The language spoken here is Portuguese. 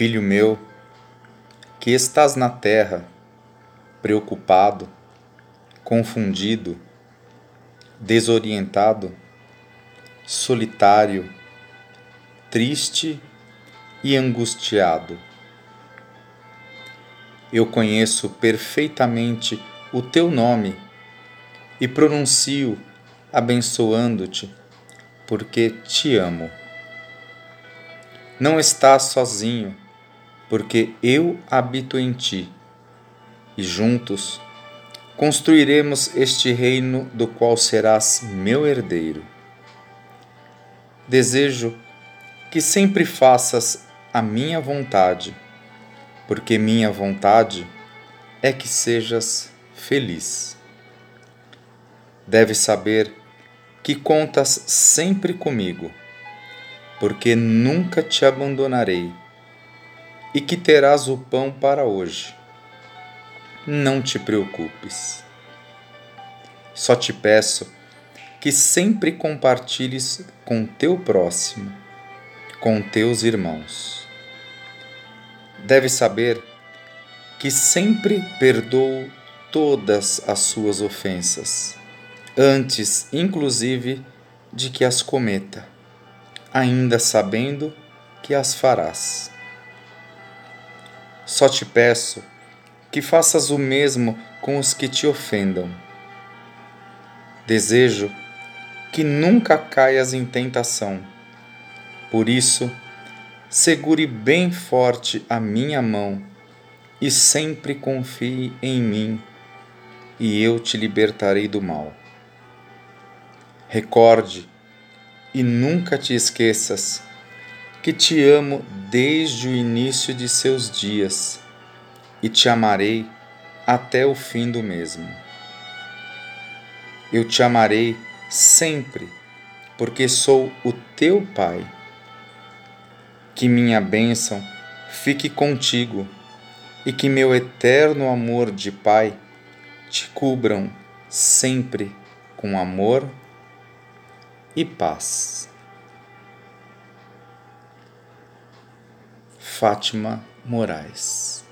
Filho meu, que estás na terra, preocupado, confundido, desorientado, solitário, triste e angustiado. Eu conheço perfeitamente o teu nome e pronuncio abençoando-te, porque te amo. Não estás sozinho, porque eu habito em ti, e juntos construiremos este reino do qual serás meu herdeiro. Desejo que sempre faças a minha vontade, porque minha vontade é que sejas feliz. Deves saber que contas sempre comigo porque nunca te abandonarei, e que terás o pão para hoje. Não te preocupes. Só te peço que sempre compartilhes com teu próximo, com teus irmãos. Deves saber que sempre perdoo todas as suas ofensas, antes, inclusive, de que as cometa ainda sabendo que as farás. Só te peço que faças o mesmo com os que te ofendam. Desejo que nunca caias em tentação. Por isso, segure bem forte a minha mão e sempre confie em mim, e eu te libertarei do mal. Recorde e nunca te esqueças que te amo desde o início de seus dias e te amarei até o fim do mesmo. Eu te amarei sempre, porque sou o teu Pai. Que minha bênção fique contigo e que meu eterno amor de Pai te cubram sempre com amor e paz. Fátima Moraes